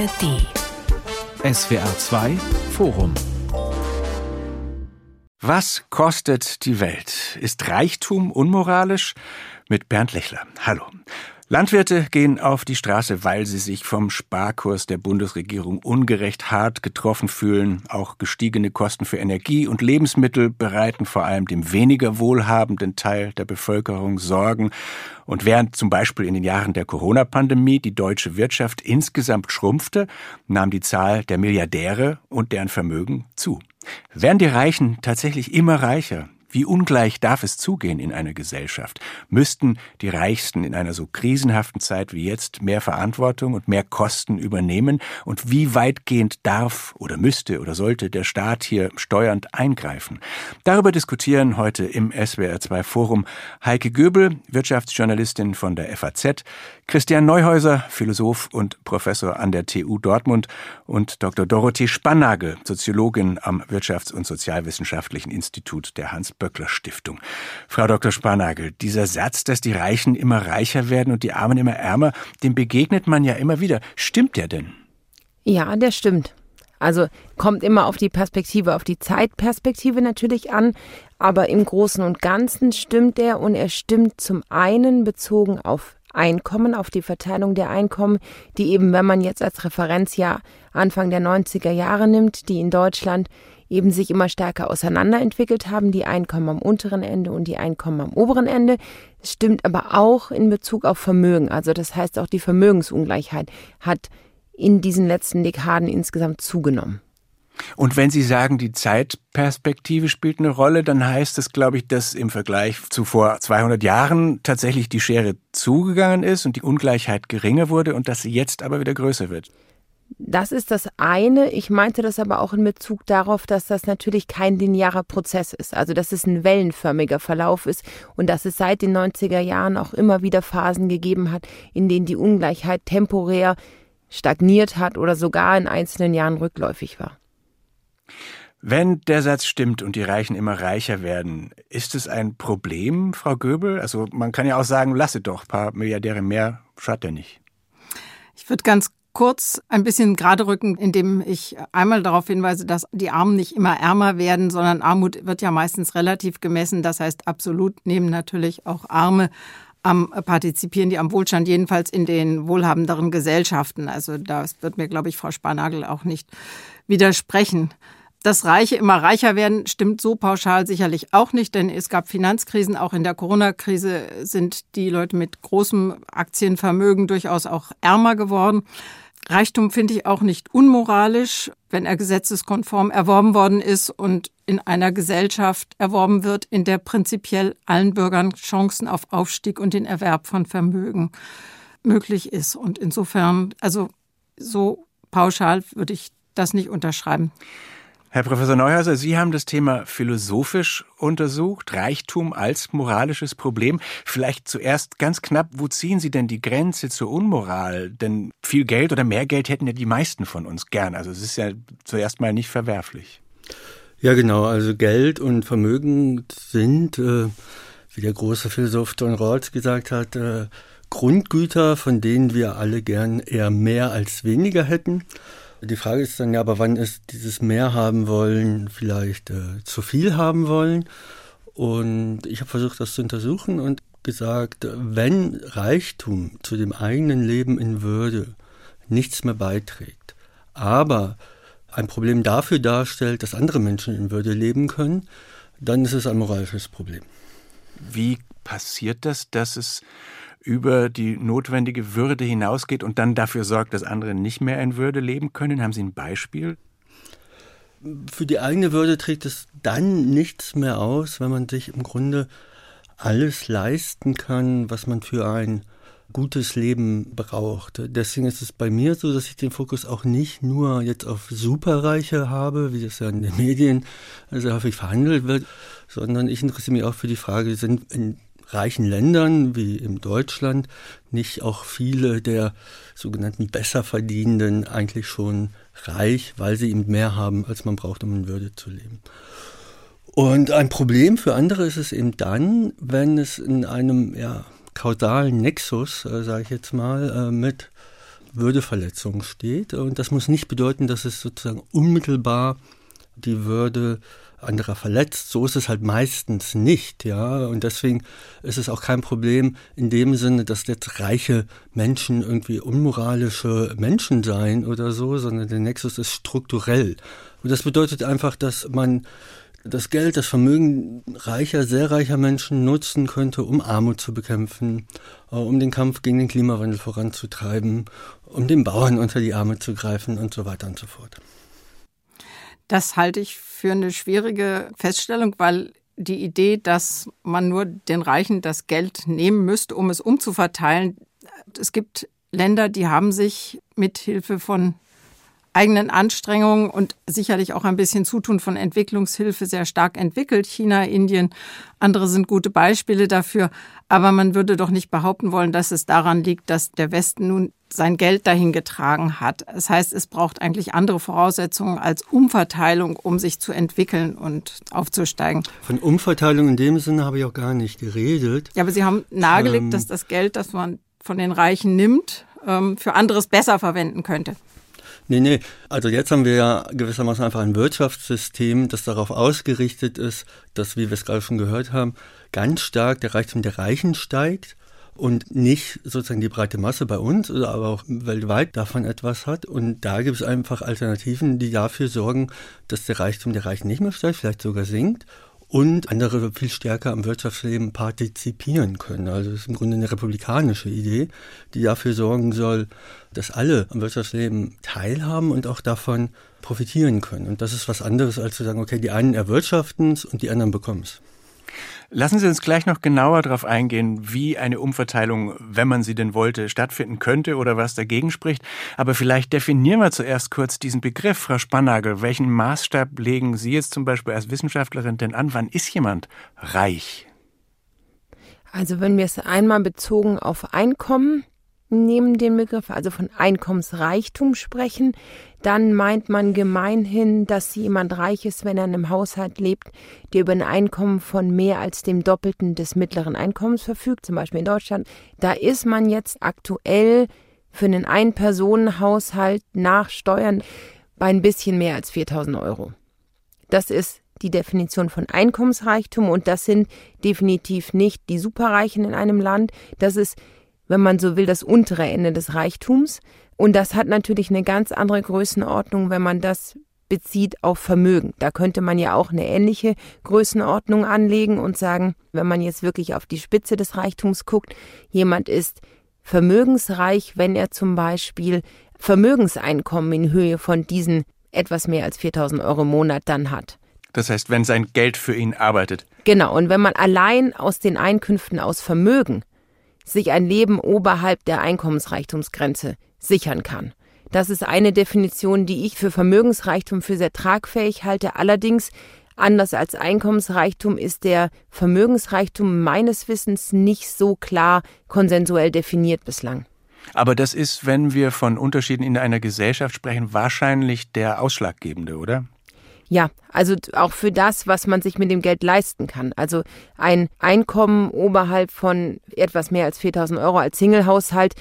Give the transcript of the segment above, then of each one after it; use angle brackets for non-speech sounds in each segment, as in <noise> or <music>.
ARD. SWR 2 Forum. Was kostet die Welt? Ist Reichtum unmoralisch? Mit Bernd Lechler. Hallo. Landwirte gehen auf die Straße, weil sie sich vom Sparkurs der Bundesregierung ungerecht hart getroffen fühlen. Auch gestiegene Kosten für Energie und Lebensmittel bereiten vor allem dem weniger wohlhabenden Teil der Bevölkerung Sorgen. Und während zum Beispiel in den Jahren der Corona-Pandemie die deutsche Wirtschaft insgesamt schrumpfte, nahm die Zahl der Milliardäre und deren Vermögen zu. Werden die Reichen tatsächlich immer reicher? Wie ungleich darf es zugehen in einer Gesellschaft? Müssten die Reichsten in einer so krisenhaften Zeit wie jetzt mehr Verantwortung und mehr Kosten übernehmen? Und wie weitgehend darf oder müsste oder sollte der Staat hier steuernd eingreifen? Darüber diskutieren heute im SWR2 Forum Heike Göbel, Wirtschaftsjournalistin von der FAZ, Christian Neuhäuser, Philosoph und Professor an der TU Dortmund und Dr. Dorothee Spannagel, Soziologin am Wirtschafts- und Sozialwissenschaftlichen Institut der Hans-Böckler-Stiftung. Frau Dr. Spannagel, dieser Satz, dass die Reichen immer reicher werden und die Armen immer ärmer, dem begegnet man ja immer wieder. Stimmt der denn? Ja, der stimmt. Also kommt immer auf die Perspektive, auf die Zeitperspektive natürlich an, aber im Großen und Ganzen stimmt er und er stimmt zum einen bezogen auf Einkommen, auf die Verteilung der Einkommen, die eben, wenn man jetzt als Referenzjahr Anfang der 90er Jahre nimmt, die in Deutschland eben sich immer stärker auseinanderentwickelt haben, die Einkommen am unteren Ende und die Einkommen am oberen Ende. Es stimmt aber auch in Bezug auf Vermögen. Also das heißt auch die Vermögensungleichheit hat in diesen letzten Dekaden insgesamt zugenommen. Und wenn Sie sagen, die Zeitperspektive spielt eine Rolle, dann heißt das, glaube ich, dass im Vergleich zu vor 200 Jahren tatsächlich die Schere zugegangen ist und die Ungleichheit geringer wurde und dass sie jetzt aber wieder größer wird. Das ist das eine. Ich meinte das aber auch in Bezug darauf, dass das natürlich kein linearer Prozess ist. Also, dass es ein wellenförmiger Verlauf ist und dass es seit den 90er Jahren auch immer wieder Phasen gegeben hat, in denen die Ungleichheit temporär stagniert hat oder sogar in einzelnen Jahren rückläufig war. Wenn der Satz stimmt und die Reichen immer reicher werden, ist es ein Problem, Frau Göbel? Also man kann ja auch sagen, lasse doch, ein paar Milliardäre mehr schadet ja nicht. Ich würde ganz kurz ein bisschen gerade rücken, indem ich einmal darauf hinweise, dass die Armen nicht immer ärmer werden, sondern Armut wird ja meistens relativ gemessen. Das heißt, absolut nehmen natürlich auch Arme am partizipieren die am Wohlstand, jedenfalls in den wohlhabenderen Gesellschaften. Also das wird mir, glaube ich, Frau Sparnagel auch nicht widersprechen. Dass Reiche immer reicher werden, stimmt so pauschal sicherlich auch nicht, denn es gab Finanzkrisen. Auch in der Corona-Krise sind die Leute mit großem Aktienvermögen durchaus auch ärmer geworden. Reichtum finde ich auch nicht unmoralisch, wenn er gesetzeskonform erworben worden ist und in einer Gesellschaft erworben wird, in der prinzipiell allen Bürgern Chancen auf Aufstieg und den Erwerb von Vermögen möglich ist. Und insofern, also so pauschal würde ich das nicht unterschreiben. Herr Professor Neuhauser, Sie haben das Thema philosophisch untersucht, Reichtum als moralisches Problem. Vielleicht zuerst ganz knapp, wo ziehen Sie denn die Grenze zur Unmoral? Denn viel Geld oder mehr Geld hätten ja die meisten von uns gern. Also es ist ja zuerst mal nicht verwerflich. Ja, genau. Also Geld und Vermögen sind, äh, wie der große Philosoph John Rawls gesagt hat, äh, Grundgüter, von denen wir alle gern eher mehr als weniger hätten. Die Frage ist dann ja, aber wann ist dieses mehr haben wollen vielleicht äh, zu viel haben wollen? Und ich habe versucht, das zu untersuchen und gesagt, wenn Reichtum zu dem eigenen Leben in Würde nichts mehr beiträgt, aber ein Problem dafür darstellt, dass andere Menschen in Würde leben können, dann ist es ein moralisches Problem. Wie passiert das, dass es über die notwendige Würde hinausgeht und dann dafür sorgt, dass andere nicht mehr in Würde leben können? Haben Sie ein Beispiel? Für die eigene Würde trägt es dann nichts mehr aus, wenn man sich im Grunde alles leisten kann, was man für ein gutes Leben braucht. Deswegen ist es bei mir so, dass ich den Fokus auch nicht nur jetzt auf Superreiche habe, wie das ja in den Medien sehr häufig verhandelt wird, sondern ich interessiere mich auch für die Frage, sind in reichen Ländern wie in Deutschland nicht auch viele der sogenannten Besserverdienenden eigentlich schon reich, weil sie eben mehr haben, als man braucht, um in Würde zu leben. Und ein Problem für andere ist es eben dann, wenn es in einem ja, kausalen Nexus, äh, sage ich jetzt mal, äh, mit Würdeverletzung steht. Und das muss nicht bedeuten, dass es sozusagen unmittelbar die Würde anderer verletzt. So ist es halt meistens nicht, ja. Und deswegen ist es auch kein Problem in dem Sinne, dass jetzt reiche Menschen irgendwie unmoralische Menschen seien oder so, sondern der Nexus ist strukturell. Und das bedeutet einfach, dass man das Geld, das Vermögen reicher, sehr reicher Menschen nutzen könnte, um Armut zu bekämpfen, äh, um den Kampf gegen den Klimawandel voranzutreiben, um den Bauern unter die Arme zu greifen und so weiter und so fort. Das halte ich für eine schwierige Feststellung, weil die Idee, dass man nur den Reichen das Geld nehmen müsste, um es umzuverteilen, es gibt Länder, die haben sich mit Hilfe von eigenen Anstrengungen und sicherlich auch ein bisschen Zutun von Entwicklungshilfe sehr stark entwickelt. China, Indien, andere sind gute Beispiele dafür. Aber man würde doch nicht behaupten wollen, dass es daran liegt, dass der Westen nun sein Geld dahin getragen hat. Das heißt, es braucht eigentlich andere Voraussetzungen als Umverteilung, um sich zu entwickeln und aufzusteigen. Von Umverteilung in dem Sinne habe ich auch gar nicht geredet. Ja, aber Sie haben nahegelegt, ähm, dass das Geld, das man von den Reichen nimmt, ähm, für anderes besser verwenden könnte. Nee, nee. Also jetzt haben wir ja gewissermaßen einfach ein Wirtschaftssystem, das darauf ausgerichtet ist, dass, wie wir es gerade schon gehört haben, ganz stark der Reichtum der Reichen steigt und nicht sozusagen die breite Masse bei uns, aber auch weltweit davon etwas hat. Und da gibt es einfach Alternativen, die dafür sorgen, dass der Reichtum der Reichen nicht mehr steigt, vielleicht sogar sinkt und andere viel stärker am Wirtschaftsleben partizipieren können. Also es ist im Grunde eine republikanische Idee, die dafür sorgen soll, dass alle am Wirtschaftsleben teilhaben und auch davon profitieren können. Und das ist was anderes, als zu sagen, okay, die einen erwirtschaften es und die anderen bekommen es. Lassen Sie uns gleich noch genauer darauf eingehen, wie eine Umverteilung, wenn man sie denn wollte, stattfinden könnte oder was dagegen spricht. Aber vielleicht definieren wir zuerst kurz diesen Begriff, Frau Spannagel. Welchen Maßstab legen Sie jetzt zum Beispiel als Wissenschaftlerin denn an? Wann ist jemand reich? Also wenn wir es einmal bezogen auf Einkommen nehmen den Begriff, also von Einkommensreichtum sprechen, dann meint man gemeinhin, dass jemand reich ist, wenn er in einem Haushalt lebt, der über ein Einkommen von mehr als dem Doppelten des mittleren Einkommens verfügt, zum Beispiel in Deutschland. Da ist man jetzt aktuell für einen Ein-Personen-Haushalt nach Steuern bei ein bisschen mehr als 4000 Euro. Das ist die Definition von Einkommensreichtum und das sind definitiv nicht die Superreichen in einem Land. Das ist wenn man so will, das untere Ende des Reichtums. Und das hat natürlich eine ganz andere Größenordnung, wenn man das bezieht auf Vermögen. Da könnte man ja auch eine ähnliche Größenordnung anlegen und sagen, wenn man jetzt wirklich auf die Spitze des Reichtums guckt, jemand ist vermögensreich, wenn er zum Beispiel Vermögenseinkommen in Höhe von diesen etwas mehr als 4000 Euro im Monat dann hat. Das heißt, wenn sein Geld für ihn arbeitet. Genau, und wenn man allein aus den Einkünften aus Vermögen sich ein Leben oberhalb der Einkommensreichtumsgrenze sichern kann. Das ist eine Definition, die ich für Vermögensreichtum für sehr tragfähig halte. Allerdings, anders als Einkommensreichtum, ist der Vermögensreichtum meines Wissens nicht so klar konsensuell definiert bislang. Aber das ist, wenn wir von Unterschieden in einer Gesellschaft sprechen, wahrscheinlich der ausschlaggebende, oder? Ja, also auch für das, was man sich mit dem Geld leisten kann. Also ein Einkommen oberhalb von etwas mehr als 4000 Euro als Singlehaushalt,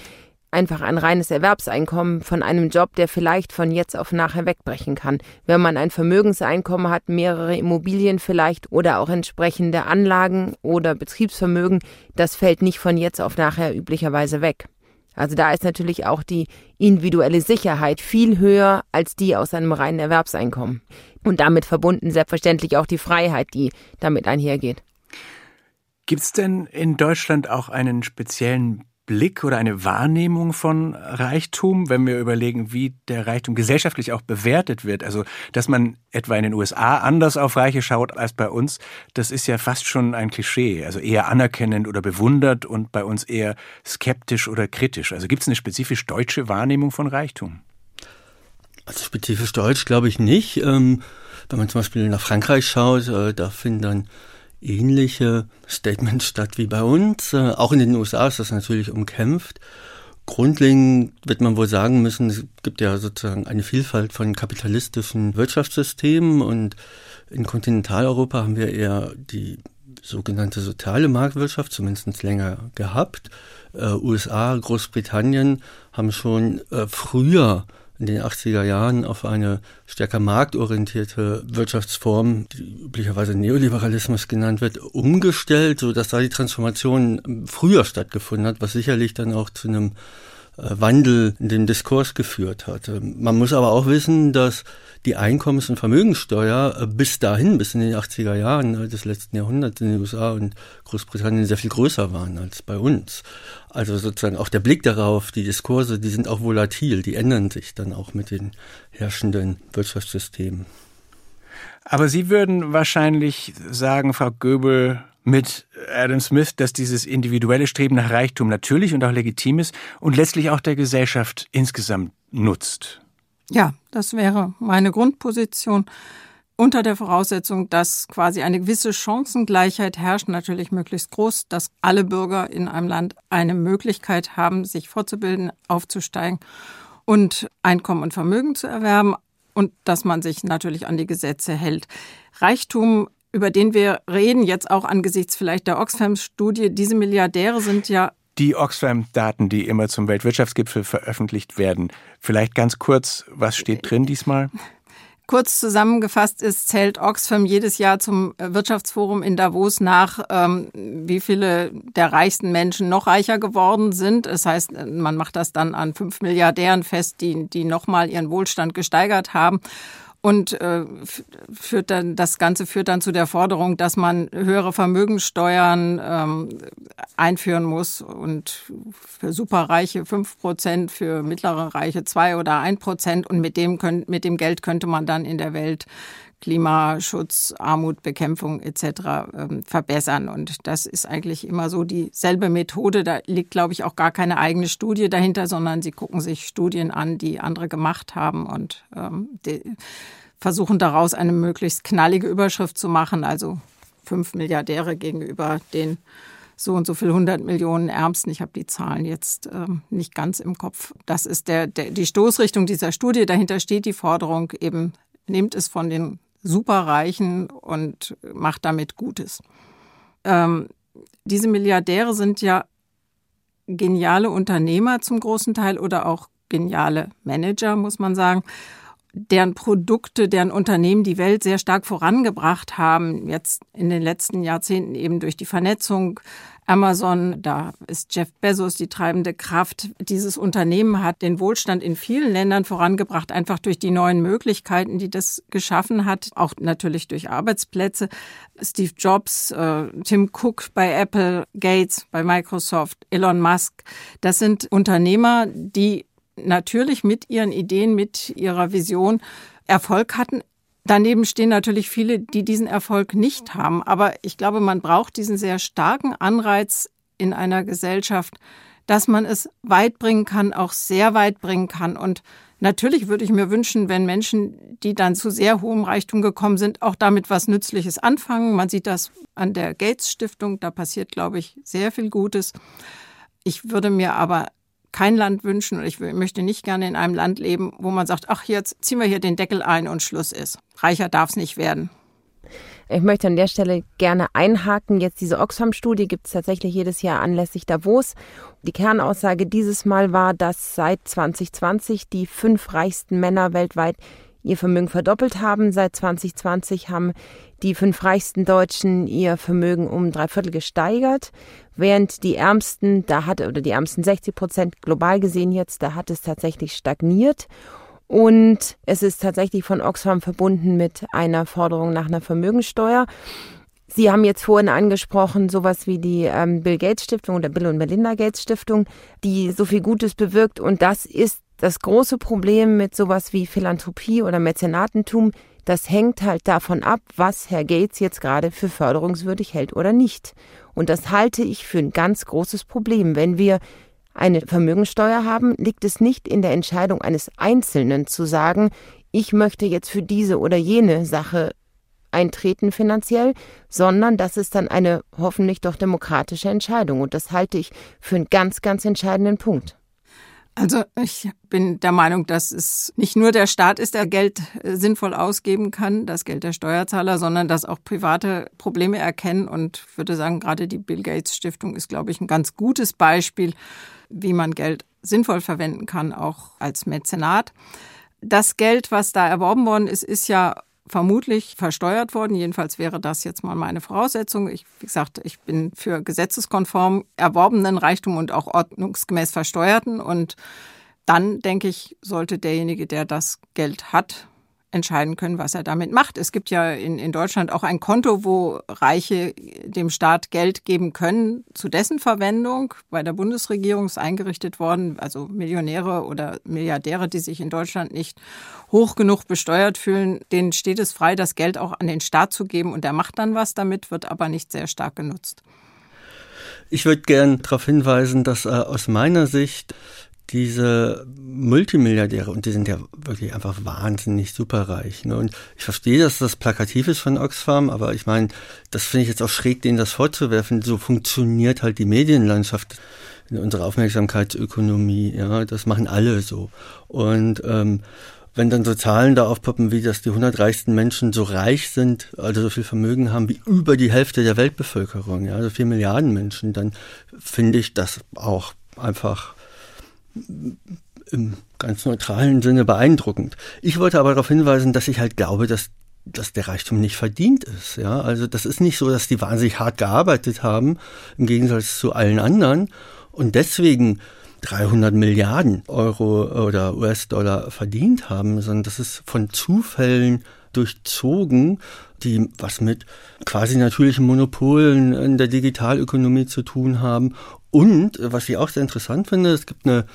einfach ein reines Erwerbseinkommen von einem Job, der vielleicht von jetzt auf nachher wegbrechen kann. Wenn man ein Vermögenseinkommen hat, mehrere Immobilien vielleicht oder auch entsprechende Anlagen oder Betriebsvermögen, das fällt nicht von jetzt auf nachher üblicherweise weg. Also da ist natürlich auch die individuelle Sicherheit viel höher als die aus einem reinen Erwerbseinkommen. Und damit verbunden selbstverständlich auch die Freiheit, die damit einhergeht. Gibt es denn in Deutschland auch einen speziellen Blick oder eine Wahrnehmung von Reichtum, wenn wir überlegen, wie der Reichtum gesellschaftlich auch bewertet wird. Also, dass man etwa in den USA anders auf Reiche schaut als bei uns, das ist ja fast schon ein Klischee. Also eher anerkennend oder bewundert und bei uns eher skeptisch oder kritisch. Also gibt es eine spezifisch deutsche Wahrnehmung von Reichtum? Also spezifisch deutsch glaube ich nicht. Ähm, wenn man zum Beispiel nach Frankreich schaut, äh, da finden dann ähnliche Statements statt wie bei uns. Äh, auch in den USA ist das natürlich umkämpft. Grundlegend wird man wohl sagen müssen, es gibt ja sozusagen eine Vielfalt von kapitalistischen Wirtschaftssystemen und in Kontinentaleuropa haben wir eher die sogenannte soziale Marktwirtschaft zumindest länger gehabt. Äh, USA, Großbritannien haben schon äh, früher in den 80er Jahren auf eine stärker marktorientierte Wirtschaftsform, die üblicherweise Neoliberalismus genannt wird, umgestellt, so dass da die Transformation früher stattgefunden hat, was sicherlich dann auch zu einem äh, Wandel in dem Diskurs geführt hat. Ähm, man muss aber auch wissen, dass die Einkommens- und Vermögenssteuer äh, bis dahin, bis in den 80er Jahren äh, des letzten Jahrhunderts in den USA und Großbritannien sehr viel größer waren als bei uns. Also sozusagen auch der Blick darauf, die Diskurse, die sind auch volatil, die ändern sich dann auch mit den herrschenden Wirtschaftssystemen. Aber Sie würden wahrscheinlich sagen, Frau Göbel, mit Adam Smith, dass dieses individuelle Streben nach Reichtum natürlich und auch legitim ist und letztlich auch der Gesellschaft insgesamt nutzt. Ja, das wäre meine Grundposition. Unter der Voraussetzung, dass quasi eine gewisse Chancengleichheit herrscht, natürlich möglichst groß, dass alle Bürger in einem Land eine Möglichkeit haben, sich fortzubilden, aufzusteigen und Einkommen und Vermögen zu erwerben und dass man sich natürlich an die Gesetze hält. Reichtum über den wir reden, jetzt auch angesichts vielleicht der Oxfam-Studie, diese Milliardäre sind ja die Oxfam-Daten, die immer zum Weltwirtschaftsgipfel veröffentlicht werden. Vielleicht ganz kurz, was steht drin diesmal? Kurz zusammengefasst ist, zählt Oxfam jedes Jahr zum Wirtschaftsforum in Davos nach, ähm, wie viele der reichsten Menschen noch reicher geworden sind. Das heißt, man macht das dann an fünf Milliardären fest, die, die nochmal ihren Wohlstand gesteigert haben. Und äh, führt dann, das Ganze führt dann zu der Forderung, dass man höhere Vermögenssteuern ähm, einführen muss und für Superreiche fünf Prozent, für mittlere Reiche zwei oder ein Prozent. Und mit dem, könnt, mit dem Geld könnte man dann in der Welt Klimaschutz, Armutbekämpfung etc. Ähm, verbessern. Und das ist eigentlich immer so dieselbe Methode. Da liegt, glaube ich, auch gar keine eigene Studie dahinter, sondern sie gucken sich Studien an, die andere gemacht haben und ähm, versuchen daraus eine möglichst knallige Überschrift zu machen. Also fünf Milliardäre gegenüber den so und so viel 100 Millionen Ärmsten. Ich habe die Zahlen jetzt ähm, nicht ganz im Kopf. Das ist der, der, die Stoßrichtung dieser Studie. Dahinter steht die Forderung eben, nehmt es von den Superreichen und macht damit Gutes. Ähm, diese Milliardäre sind ja geniale Unternehmer zum großen Teil oder auch geniale Manager, muss man sagen, deren Produkte, deren Unternehmen die Welt sehr stark vorangebracht haben, jetzt in den letzten Jahrzehnten eben durch die Vernetzung, Amazon, da ist Jeff Bezos die treibende Kraft. Dieses Unternehmen hat den Wohlstand in vielen Ländern vorangebracht, einfach durch die neuen Möglichkeiten, die das geschaffen hat, auch natürlich durch Arbeitsplätze. Steve Jobs, äh, Tim Cook bei Apple, Gates bei Microsoft, Elon Musk, das sind Unternehmer, die natürlich mit ihren Ideen, mit ihrer Vision Erfolg hatten, Daneben stehen natürlich viele, die diesen Erfolg nicht haben. Aber ich glaube, man braucht diesen sehr starken Anreiz in einer Gesellschaft, dass man es weit bringen kann, auch sehr weit bringen kann. Und natürlich würde ich mir wünschen, wenn Menschen, die dann zu sehr hohem Reichtum gekommen sind, auch damit was Nützliches anfangen. Man sieht das an der Gates Stiftung. Da passiert, glaube ich, sehr viel Gutes. Ich würde mir aber kein Land wünschen und ich möchte nicht gerne in einem Land leben, wo man sagt, ach, jetzt ziehen wir hier den Deckel ein und Schluss ist. Reicher darf es nicht werden. Ich möchte an der Stelle gerne einhaken. Jetzt diese Oxfam-Studie gibt es tatsächlich jedes Jahr anlässlich Davos. Die Kernaussage dieses Mal war, dass seit 2020 die fünf reichsten Männer weltweit ihr Vermögen verdoppelt haben. Seit 2020 haben die fünf reichsten Deutschen ihr Vermögen um drei Viertel gesteigert, während die Ärmsten, da hatte, oder die Ärmsten 60 Prozent global gesehen jetzt, da hat es tatsächlich stagniert. Und es ist tatsächlich von Oxfam verbunden mit einer Forderung nach einer Vermögensteuer. Sie haben jetzt vorhin angesprochen, sowas wie die ähm, Bill Gates Stiftung oder Bill und Melinda Gates Stiftung, die so viel Gutes bewirkt. Und das ist das große Problem mit sowas wie Philanthropie oder Mäzenatentum. Das hängt halt davon ab, was Herr Gates jetzt gerade für förderungswürdig hält oder nicht. Und das halte ich für ein ganz großes Problem. Wenn wir eine Vermögensteuer haben, liegt es nicht in der Entscheidung eines Einzelnen zu sagen, ich möchte jetzt für diese oder jene Sache eintreten finanziell, sondern das ist dann eine hoffentlich doch demokratische Entscheidung. Und das halte ich für einen ganz, ganz entscheidenden Punkt. Also ich bin der Meinung, dass es nicht nur der Staat ist, der Geld äh, sinnvoll ausgeben kann, das Geld der Steuerzahler, sondern dass auch private Probleme erkennen. Und würde sagen, gerade die Bill Gates Stiftung ist, glaube ich, ein ganz gutes Beispiel, wie man Geld sinnvoll verwenden kann, auch als Mäzenat. Das Geld, was da erworben worden ist, ist ja vermutlich versteuert worden. Jedenfalls wäre das jetzt mal meine Voraussetzung. Ich, wie gesagt, ich bin für gesetzeskonform erworbenen Reichtum und auch ordnungsgemäß versteuerten. Und dann, denke ich, sollte derjenige, der das Geld hat, entscheiden können, was er damit macht. Es gibt ja in, in Deutschland auch ein Konto, wo Reiche dem Staat Geld geben können zu dessen Verwendung. Bei der Bundesregierung ist eingerichtet worden, also Millionäre oder Milliardäre, die sich in Deutschland nicht hoch genug besteuert fühlen, denen steht es frei, das Geld auch an den Staat zu geben und der macht dann was damit, wird aber nicht sehr stark genutzt. Ich würde gern darauf hinweisen, dass äh, aus meiner Sicht diese Multimilliardäre, und die sind ja wirklich einfach wahnsinnig superreich. Ne? Und ich verstehe, dass das plakativ ist von Oxfam, aber ich meine, das finde ich jetzt auch schräg, denen das vorzuwerfen. So funktioniert halt die Medienlandschaft in unserer Aufmerksamkeitsökonomie. Ja, das machen alle so. Und ähm, wenn dann so Zahlen da aufpoppen, wie dass die 100 reichsten Menschen so reich sind, also so viel Vermögen haben wie über die Hälfte der Weltbevölkerung, ja, also vier Milliarden Menschen, dann finde ich das auch einfach im ganz neutralen Sinne beeindruckend. Ich wollte aber darauf hinweisen, dass ich halt glaube, dass dass der Reichtum nicht verdient ist. Ja, also das ist nicht so, dass die wahnsinnig hart gearbeitet haben, im Gegensatz zu allen anderen und deswegen 300 Milliarden Euro oder US-Dollar verdient haben, sondern das ist von Zufällen durchzogen, die was mit quasi natürlichen Monopolen in der Digitalökonomie zu tun haben. Und was ich auch sehr interessant finde, es gibt eine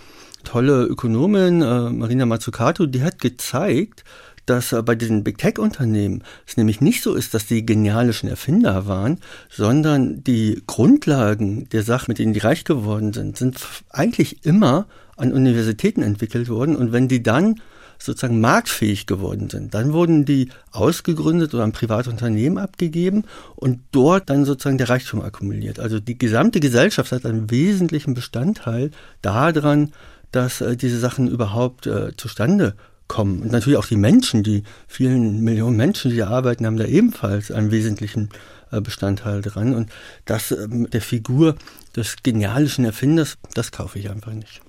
tolle Ökonomin, äh, Marina Mazzucato, die hat gezeigt, dass äh, bei diesen Big Tech-Unternehmen es nämlich nicht so ist, dass die genialischen Erfinder waren, sondern die Grundlagen der Sachen, mit denen die reich geworden sind, sind eigentlich immer an Universitäten entwickelt worden. Und wenn die dann sozusagen marktfähig geworden sind. Dann wurden die ausgegründet oder an Privatunternehmen abgegeben und dort dann sozusagen der Reichtum akkumuliert. Also die gesamte Gesellschaft hat einen wesentlichen Bestandteil daran, dass äh, diese Sachen überhaupt äh, zustande kommen. Und natürlich auch die Menschen, die vielen Millionen Menschen, die da arbeiten, haben da ebenfalls einen wesentlichen äh, Bestandteil dran. Und das äh, der Figur des genialischen Erfinders, das kaufe ich einfach nicht.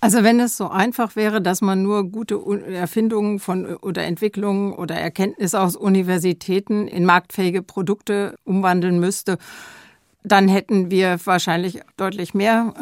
Also wenn es so einfach wäre, dass man nur gute Erfindungen von oder Entwicklungen oder Erkenntnisse aus Universitäten in marktfähige Produkte umwandeln müsste, dann hätten wir wahrscheinlich deutlich mehr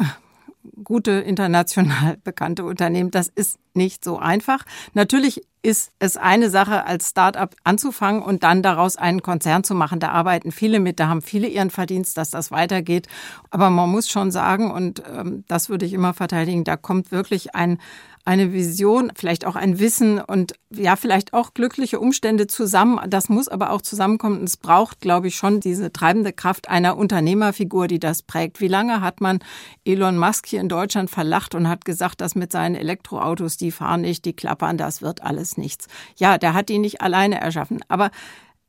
gute international <laughs> bekannte Unternehmen. Das ist nicht so einfach. Natürlich ist es eine Sache, als Start-up anzufangen und dann daraus einen Konzern zu machen. Da arbeiten viele mit, da haben viele ihren Verdienst, dass das weitergeht. Aber man muss schon sagen, und ähm, das würde ich immer verteidigen, da kommt wirklich ein, eine Vision, vielleicht auch ein Wissen und ja, vielleicht auch glückliche Umstände zusammen. Das muss aber auch zusammenkommen. Es braucht, glaube ich, schon diese treibende Kraft einer Unternehmerfigur, die das prägt. Wie lange hat man Elon Musk hier in Deutschland verlacht und hat gesagt, dass mit seinen Elektroautos, die fahren nicht, die klappern, das wird alles nichts. Ja, der hat die nicht alleine erschaffen. Aber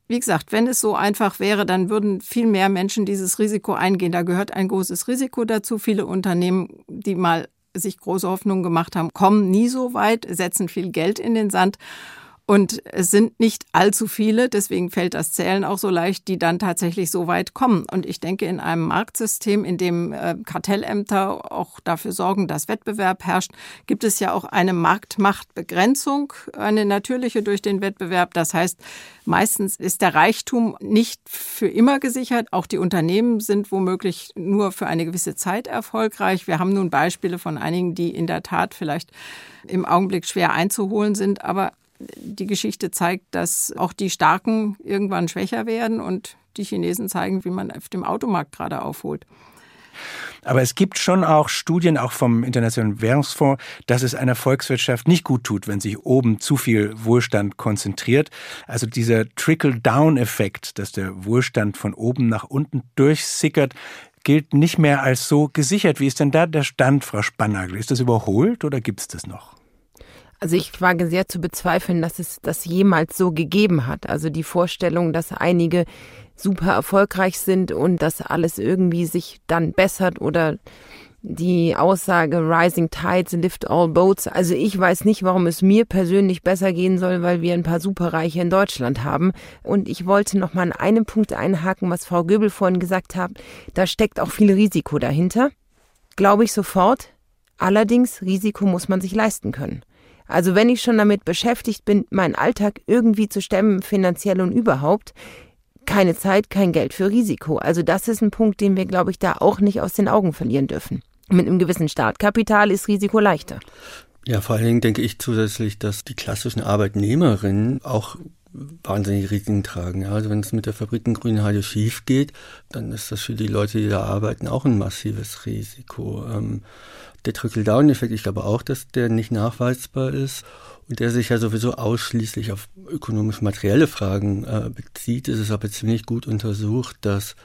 wie gesagt, wenn es so einfach wäre, dann würden viel mehr Menschen dieses Risiko eingehen. Da gehört ein großes Risiko dazu. Viele Unternehmen, die mal sich große Hoffnungen gemacht haben, kommen nie so weit, setzen viel Geld in den Sand. Und es sind nicht allzu viele, deswegen fällt das Zählen auch so leicht, die dann tatsächlich so weit kommen. Und ich denke, in einem Marktsystem, in dem äh, Kartellämter auch dafür sorgen, dass Wettbewerb herrscht, gibt es ja auch eine Marktmachtbegrenzung, eine natürliche durch den Wettbewerb. Das heißt, meistens ist der Reichtum nicht für immer gesichert. Auch die Unternehmen sind womöglich nur für eine gewisse Zeit erfolgreich. Wir haben nun Beispiele von einigen, die in der Tat vielleicht im Augenblick schwer einzuholen sind, aber die Geschichte zeigt, dass auch die Starken irgendwann schwächer werden und die Chinesen zeigen, wie man auf dem Automarkt gerade aufholt. Aber es gibt schon auch Studien, auch vom Internationalen Währungsfonds, dass es einer Volkswirtschaft nicht gut tut, wenn sich oben zu viel Wohlstand konzentriert. Also dieser Trickle-Down-Effekt, dass der Wohlstand von oben nach unten durchsickert, gilt nicht mehr als so gesichert. Wie ist denn da der Stand, Frau Spannagel? Ist das überholt oder gibt es das noch? Also ich wage sehr zu bezweifeln, dass es das jemals so gegeben hat. Also die Vorstellung, dass einige super erfolgreich sind und dass alles irgendwie sich dann bessert oder die Aussage Rising Tides lift all boats. Also ich weiß nicht, warum es mir persönlich besser gehen soll, weil wir ein paar Superreiche in Deutschland haben. Und ich wollte noch mal an einem Punkt einhaken, was Frau Göbel vorhin gesagt hat. Da steckt auch viel Risiko dahinter. Glaube ich sofort. Allerdings, Risiko muss man sich leisten können. Also wenn ich schon damit beschäftigt bin, meinen Alltag irgendwie zu stemmen, finanziell und überhaupt, keine Zeit, kein Geld für Risiko. Also das ist ein Punkt, den wir, glaube ich, da auch nicht aus den Augen verlieren dürfen. Mit einem gewissen Startkapital ist Risiko leichter. Ja, vor allen Dingen denke ich zusätzlich, dass die klassischen Arbeitnehmerinnen auch wahnsinnig Risiken tragen. Also wenn es mit der Fabrik in Grünheide schief geht, dann ist das für die Leute, die da arbeiten, auch ein massives Risiko. Ähm, der Trickle-Down-Effekt, ich glaube auch, dass der nicht nachweisbar ist und der sich ja sowieso ausschließlich auf ökonomisch-materielle Fragen äh, bezieht, ist es aber ziemlich gut untersucht, dass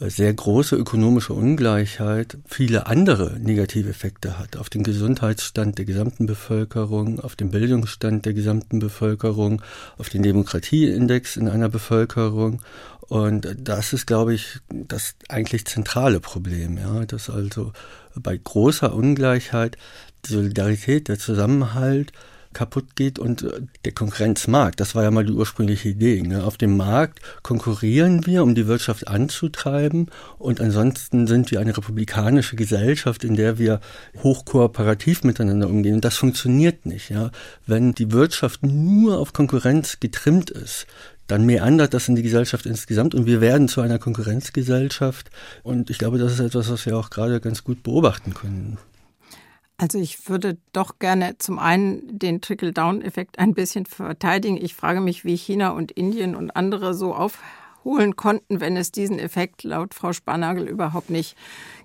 sehr große ökonomische Ungleichheit viele andere negative Effekte hat auf den Gesundheitsstand der gesamten Bevölkerung, auf den Bildungsstand der gesamten Bevölkerung, auf den Demokratieindex in einer Bevölkerung. Und das ist, glaube ich, das eigentlich zentrale Problem, ja, dass also bei großer Ungleichheit die Solidarität, der Zusammenhalt kaputt geht und äh, der Konkurrenzmarkt, das war ja mal die ursprüngliche Idee. Ne? Auf dem Markt konkurrieren wir, um die Wirtschaft anzutreiben und ansonsten sind wir eine republikanische Gesellschaft, in der wir hochkooperativ miteinander umgehen und das funktioniert nicht. Ja? Wenn die Wirtschaft nur auf Konkurrenz getrimmt ist, dann meandert das in die Gesellschaft insgesamt und wir werden zu einer Konkurrenzgesellschaft. Und ich glaube, das ist etwas, was wir auch gerade ganz gut beobachten können. Also ich würde doch gerne zum einen den Trickle-Down-Effekt ein bisschen verteidigen. Ich frage mich, wie China und Indien und andere so aufholen konnten, wenn es diesen Effekt laut Frau Spanagel überhaupt nicht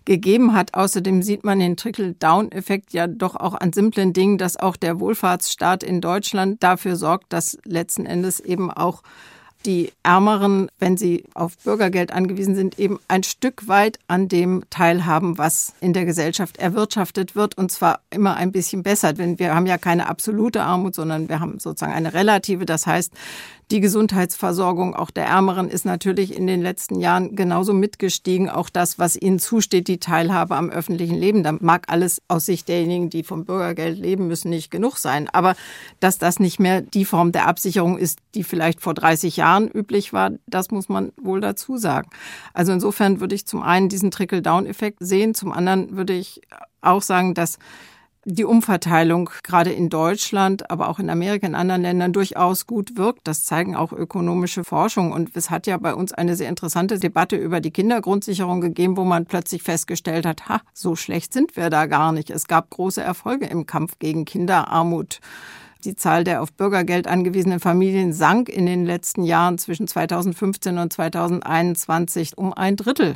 gegeben hat. Außerdem sieht man den Trickle-Down-Effekt ja doch auch an simplen Dingen, dass auch der Wohlfahrtsstaat in Deutschland dafür sorgt, dass letzten Endes eben auch die Ärmeren, wenn sie auf Bürgergeld angewiesen sind, eben ein Stück weit an dem teilhaben, was in der Gesellschaft erwirtschaftet wird und zwar immer ein bisschen besser. Denn wir haben ja keine absolute Armut, sondern wir haben sozusagen eine relative. Das heißt, die Gesundheitsversorgung auch der Ärmeren ist natürlich in den letzten Jahren genauso mitgestiegen. Auch das, was ihnen zusteht, die Teilhabe am öffentlichen Leben. Da mag alles aus Sicht derjenigen, die vom Bürgergeld leben müssen, nicht genug sein. Aber dass das nicht mehr die Form der Absicherung ist, die vielleicht vor 30 Jahren üblich war, das muss man wohl dazu sagen. Also insofern würde ich zum einen diesen Trickle-Down-Effekt sehen. Zum anderen würde ich auch sagen, dass die Umverteilung gerade in Deutschland, aber auch in Amerika, in anderen Ländern durchaus gut wirkt. Das zeigen auch ökonomische Forschung. Und es hat ja bei uns eine sehr interessante Debatte über die Kindergrundsicherung gegeben, wo man plötzlich festgestellt hat, ha, so schlecht sind wir da gar nicht. Es gab große Erfolge im Kampf gegen Kinderarmut. Die Zahl der auf Bürgergeld angewiesenen Familien sank in den letzten Jahren zwischen 2015 und 2021 um ein Drittel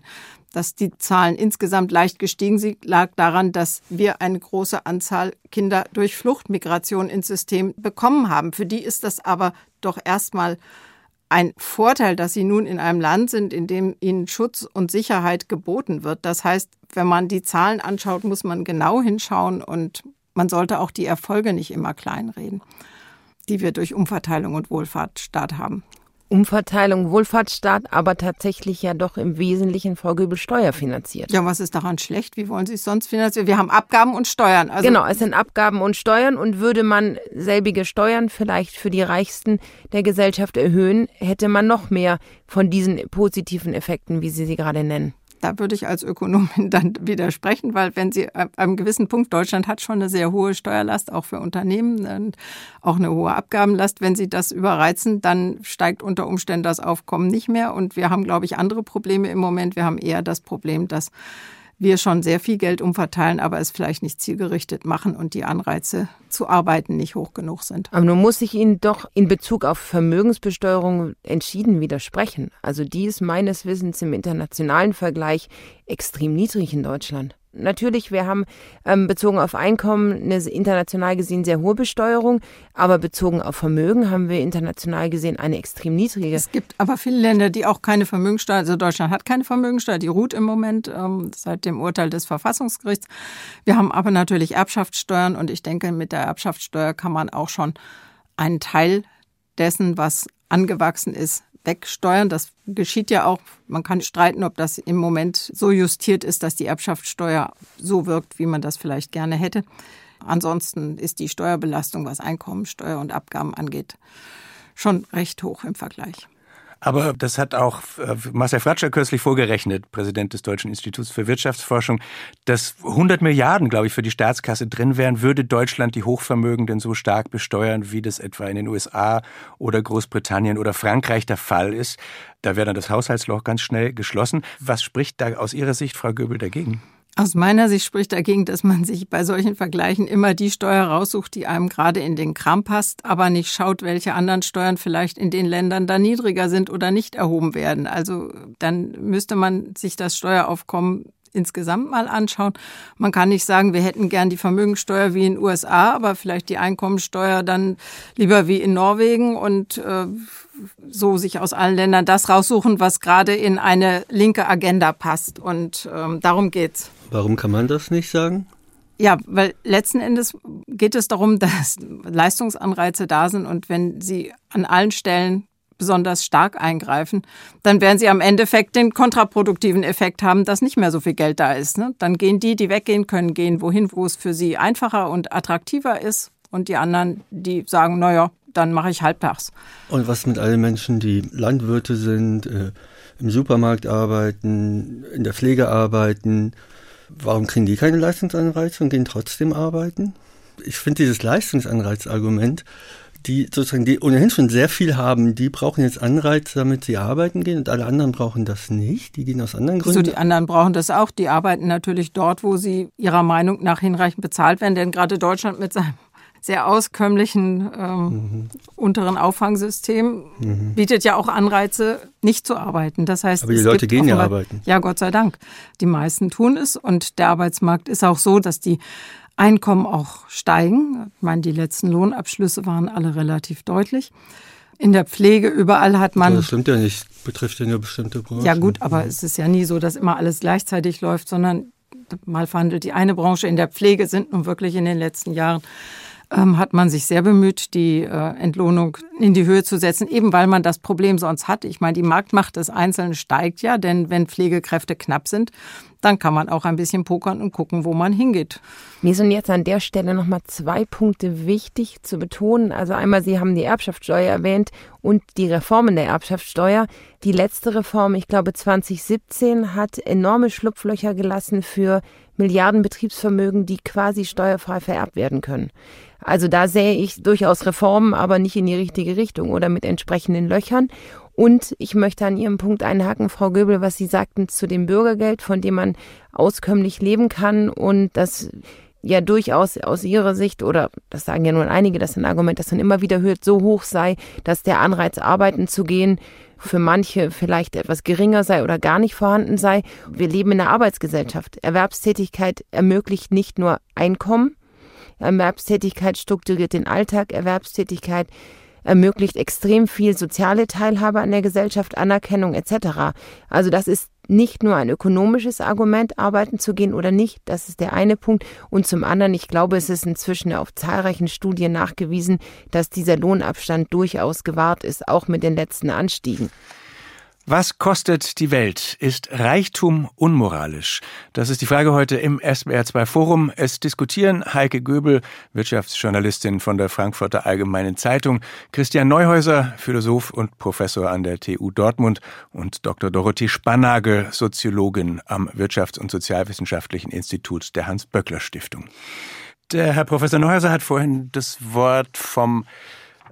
dass die Zahlen insgesamt leicht gestiegen sind, lag daran, dass wir eine große Anzahl Kinder durch Fluchtmigration ins System bekommen haben. Für die ist das aber doch erstmal ein Vorteil, dass sie nun in einem Land sind, in dem ihnen Schutz und Sicherheit geboten wird. Das heißt, wenn man die Zahlen anschaut, muss man genau hinschauen und man sollte auch die Erfolge nicht immer kleinreden, die wir durch Umverteilung und Wohlfahrtsstaat haben. Umverteilung, Wohlfahrtsstaat, aber tatsächlich ja doch im Wesentlichen Frau Göbel steuerfinanziert. Ja, was ist daran schlecht? Wie wollen Sie es sonst finanzieren? Wir haben Abgaben und Steuern. Also genau, es sind Abgaben und Steuern und würde man selbige Steuern vielleicht für die Reichsten der Gesellschaft erhöhen, hätte man noch mehr von diesen positiven Effekten, wie Sie sie gerade nennen. Da würde ich als Ökonomin <laughs> dann widersprechen, weil wenn Sie ab einem gewissen Punkt, Deutschland hat schon eine sehr hohe Steuerlast, auch für Unternehmen, und auch eine hohe Abgabenlast. Wenn Sie das überreizen, dann steigt unter Umständen das Aufkommen nicht mehr. Und wir haben, glaube ich, andere Probleme im Moment. Wir haben eher das Problem, dass wir schon sehr viel Geld umverteilen, aber es vielleicht nicht zielgerichtet machen und die Anreize zu arbeiten nicht hoch genug sind. Aber nun muss ich Ihnen doch in Bezug auf Vermögensbesteuerung entschieden widersprechen. Also die ist meines Wissens im internationalen Vergleich extrem niedrig in Deutschland. Natürlich, wir haben ähm, bezogen auf Einkommen eine international gesehen sehr hohe Besteuerung, aber bezogen auf Vermögen haben wir international gesehen eine extrem niedrige. Es gibt aber viele Länder, die auch keine Vermögensteuer, also Deutschland hat keine Vermögensteuer, die ruht im Moment ähm, seit dem Urteil des Verfassungsgerichts. Wir haben aber natürlich Erbschaftssteuern und ich denke, mit der Erbschaftssteuer kann man auch schon einen Teil dessen, was angewachsen ist, wegsteuern. Das geschieht ja auch. Man kann streiten, ob das im Moment so justiert ist, dass die Erbschaftssteuer so wirkt, wie man das vielleicht gerne hätte. Ansonsten ist die Steuerbelastung, was Einkommensteuer und Abgaben angeht, schon recht hoch im Vergleich. Aber das hat auch äh, Marcel Fratscher kürzlich vorgerechnet, Präsident des Deutschen Instituts für Wirtschaftsforschung, dass 100 Milliarden, glaube ich, für die Staatskasse drin wären, würde Deutschland die Hochvermögenden so stark besteuern, wie das etwa in den USA oder Großbritannien oder Frankreich der Fall ist. Da wäre dann das Haushaltsloch ganz schnell geschlossen. Was spricht da aus Ihrer Sicht, Frau Göbel, dagegen? Aus meiner Sicht spricht dagegen, dass man sich bei solchen Vergleichen immer die Steuer raussucht, die einem gerade in den Kram passt, aber nicht schaut, welche anderen Steuern vielleicht in den Ländern da niedriger sind oder nicht erhoben werden. Also dann müsste man sich das Steueraufkommen insgesamt mal anschauen. Man kann nicht sagen, wir hätten gern die Vermögensteuer wie in den USA, aber vielleicht die Einkommensteuer dann lieber wie in Norwegen und äh, so sich aus allen Ländern das raussuchen, was gerade in eine linke Agenda passt. Und ähm, darum geht's. Warum kann man das nicht sagen? Ja, weil letzten Endes geht es darum, <laughs> dass Leistungsanreize da sind und wenn sie an allen Stellen besonders stark eingreifen, dann werden sie am Endeffekt den kontraproduktiven Effekt haben, dass nicht mehr so viel Geld da ist. Ne? Dann gehen die, die weggehen können, gehen wohin, wo es für sie einfacher und attraktiver ist. Und die anderen, die sagen, naja, dann mache ich halbtags. Und was mit allen Menschen, die Landwirte sind, äh, im Supermarkt arbeiten, in der Pflege arbeiten, Warum kriegen die keine Leistungsanreize und gehen trotzdem arbeiten? Ich finde dieses Leistungsanreizargument, die sozusagen, die ohnehin schon sehr viel haben, die brauchen jetzt Anreize, damit sie arbeiten gehen und alle anderen brauchen das nicht. Die gehen aus anderen Gründen. So, die anderen brauchen das auch. Die arbeiten natürlich dort, wo sie ihrer Meinung nach hinreichend bezahlt werden, denn gerade Deutschland mit seinem sehr auskömmlichen ähm, mhm. unteren Auffangsystem mhm. bietet ja auch Anreize, nicht zu arbeiten. Das heißt, aber die Leute gehen ja arbeiten. Ja, Gott sei Dank. Die meisten tun es und der Arbeitsmarkt ist auch so, dass die Einkommen auch steigen. Ich meine, die letzten Lohnabschlüsse waren alle relativ deutlich. In der Pflege überall hat man. Aber das stimmt ja nicht, betrifft ja nur bestimmte Branchen. Ja gut, aber mhm. es ist ja nie so, dass immer alles gleichzeitig läuft, sondern mal verhandelt die eine Branche in der Pflege sind nun wirklich in den letzten Jahren ähm, hat man sich sehr bemüht, die äh, Entlohnung in die Höhe zu setzen, eben weil man das Problem sonst hat. Ich meine, die Marktmacht des Einzelnen steigt ja, denn wenn Pflegekräfte knapp sind, dann kann man auch ein bisschen pokern und gucken, wo man hingeht. Mir sind jetzt an der Stelle nochmal zwei Punkte wichtig zu betonen. Also einmal, Sie haben die Erbschaftssteuer erwähnt und die Reformen der Erbschaftssteuer. Die letzte Reform, ich glaube 2017, hat enorme Schlupflöcher gelassen für Milliarden Betriebsvermögen, die quasi steuerfrei vererbt werden können. Also da sehe ich durchaus Reformen, aber nicht in die richtige Richtung oder mit entsprechenden Löchern. Und ich möchte an Ihrem Punkt einhaken, Frau Göbel, was Sie sagten zu dem Bürgergeld, von dem man auskömmlich leben kann und das ja durchaus aus ihrer Sicht, oder das sagen ja nun einige, das ist ein Argument, das man immer wieder hört, so hoch sei, dass der Anreiz, arbeiten zu gehen, für manche vielleicht etwas geringer sei oder gar nicht vorhanden sei. Wir leben in einer Arbeitsgesellschaft. Erwerbstätigkeit ermöglicht nicht nur Einkommen, Erwerbstätigkeit strukturiert den Alltag, Erwerbstätigkeit ermöglicht extrem viel soziale Teilhabe an der Gesellschaft, Anerkennung etc. Also das ist nicht nur ein ökonomisches Argument, arbeiten zu gehen oder nicht, das ist der eine Punkt. Und zum anderen, ich glaube, es ist inzwischen auf zahlreichen Studien nachgewiesen, dass dieser Lohnabstand durchaus gewahrt ist, auch mit den letzten Anstiegen. Was kostet die Welt? Ist Reichtum unmoralisch? Das ist die Frage heute im SBR2 Forum. Es diskutieren Heike Göbel, Wirtschaftsjournalistin von der Frankfurter Allgemeinen Zeitung, Christian Neuhäuser, Philosoph und Professor an der TU Dortmund und Dr. Dorothee Spannagel, Soziologin am Wirtschafts- und Sozialwissenschaftlichen Institut der Hans-Böckler-Stiftung. Der Herr Professor Neuhäuser hat vorhin das Wort vom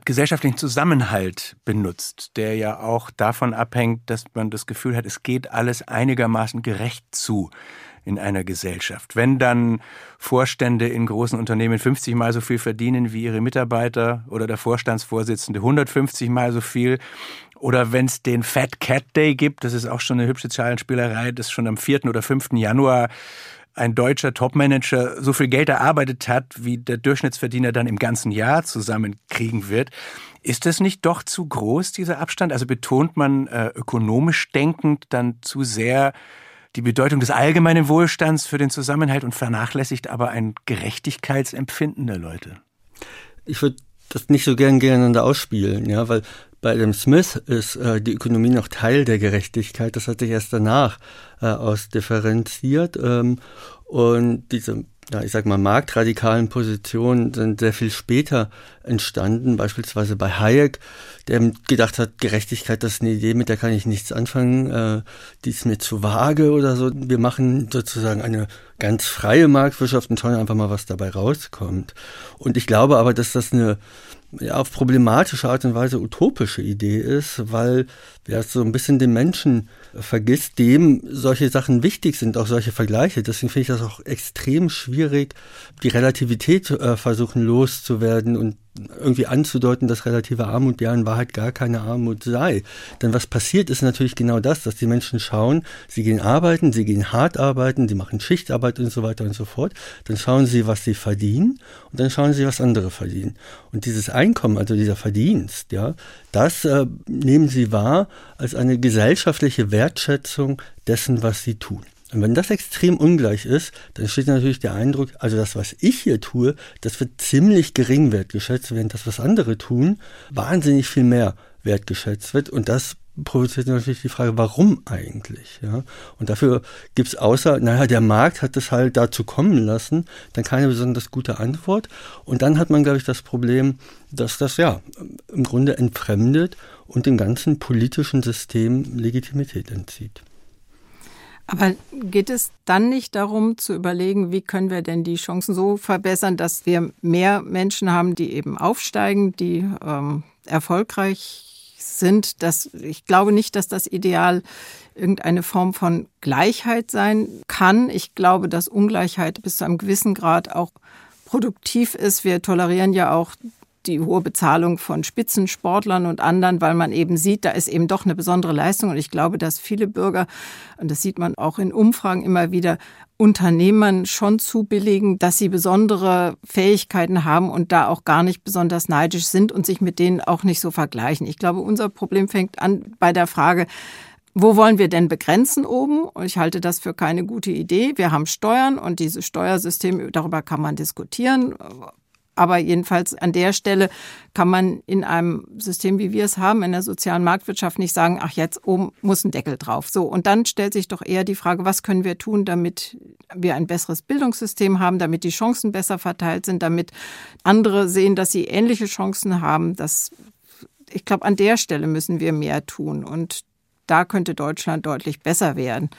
gesellschaftlichen Zusammenhalt benutzt, der ja auch davon abhängt, dass man das Gefühl hat, es geht alles einigermaßen gerecht zu in einer Gesellschaft. Wenn dann Vorstände in großen Unternehmen 50 mal so viel verdienen wie ihre Mitarbeiter oder der Vorstandsvorsitzende 150 mal so viel oder wenn es den Fat Cat Day gibt, das ist auch schon eine hübsche Zahlenspielerei, das schon am 4. oder 5. Januar ein deutscher Topmanager so viel Geld erarbeitet hat, wie der Durchschnittsverdiener dann im ganzen Jahr zusammenkriegen wird. Ist das nicht doch zu groß, dieser Abstand? Also betont man äh, ökonomisch denkend dann zu sehr die Bedeutung des allgemeinen Wohlstands für den Zusammenhalt und vernachlässigt aber ein Gerechtigkeitsempfinden der Leute? Ich würde das nicht so gern gegeneinander ausspielen, ja, weil bei Adam Smith ist äh, die Ökonomie noch Teil der Gerechtigkeit. Das hat sich erst danach äh, ausdifferenziert. Ähm, und diese ja, ich sag mal, marktradikalen Positionen sind sehr viel später entstanden, beispielsweise bei Hayek, der gedacht hat, Gerechtigkeit, das ist eine Idee, mit der kann ich nichts anfangen, äh, die ist mir zu vage oder so. Wir machen sozusagen eine ganz freie Marktwirtschaft und schauen einfach mal, was dabei rauskommt. Und ich glaube aber, dass das eine ja, auf problematische Art und Weise utopische Idee ist, weil ja, so ein bisschen den Menschen vergisst, dem solche Sachen wichtig sind, auch solche Vergleiche. Deswegen finde ich das auch extrem schwierig, die Relativität äh, versuchen loszuwerden und irgendwie anzudeuten, dass relative Armut ja in Wahrheit gar keine Armut sei. Denn was passiert ist natürlich genau das, dass die Menschen schauen, sie gehen arbeiten, sie gehen hart arbeiten, sie machen Schichtarbeit und so weiter und so fort. Dann schauen sie, was sie verdienen und dann schauen sie, was andere verdienen. Und dieses Einkommen, also dieser Verdienst, ja, das äh, nehmen sie wahr als eine gesellschaftliche Wertschätzung dessen, was sie tun. Und wenn das extrem ungleich ist, dann steht natürlich der Eindruck, also das, was ich hier tue, das wird ziemlich gering wertgeschätzt, während das, was andere tun, wahnsinnig viel mehr wertgeschätzt wird. Und das provoziert natürlich die Frage, warum eigentlich? Ja? Und dafür gibt es außer, naja, der Markt hat es halt dazu kommen lassen, dann keine besonders gute Antwort. Und dann hat man, glaube ich, das Problem, dass das ja im Grunde entfremdet und dem ganzen politischen System Legitimität entzieht. Aber geht es dann nicht darum zu überlegen, wie können wir denn die Chancen so verbessern, dass wir mehr Menschen haben, die eben aufsteigen, die ähm, erfolgreich sind? Das, ich glaube nicht, dass das Ideal irgendeine Form von Gleichheit sein kann. Ich glaube, dass Ungleichheit bis zu einem gewissen Grad auch produktiv ist. Wir tolerieren ja auch die hohe Bezahlung von Spitzensportlern und anderen, weil man eben sieht, da ist eben doch eine besondere Leistung. Und ich glaube, dass viele Bürger, und das sieht man auch in Umfragen immer wieder, Unternehmern schon zubilligen, dass sie besondere Fähigkeiten haben und da auch gar nicht besonders neidisch sind und sich mit denen auch nicht so vergleichen. Ich glaube, unser Problem fängt an bei der Frage, wo wollen wir denn begrenzen oben? Und ich halte das für keine gute Idee. Wir haben Steuern und dieses Steuersystem, darüber kann man diskutieren. Aber jedenfalls an der Stelle kann man in einem System, wie wir es haben, in der sozialen Marktwirtschaft nicht sagen, ach, jetzt oben muss ein Deckel drauf. So. Und dann stellt sich doch eher die Frage, was können wir tun, damit wir ein besseres Bildungssystem haben, damit die Chancen besser verteilt sind, damit andere sehen, dass sie ähnliche Chancen haben. Das, ich glaube, an der Stelle müssen wir mehr tun. Und da könnte Deutschland deutlich besser werden.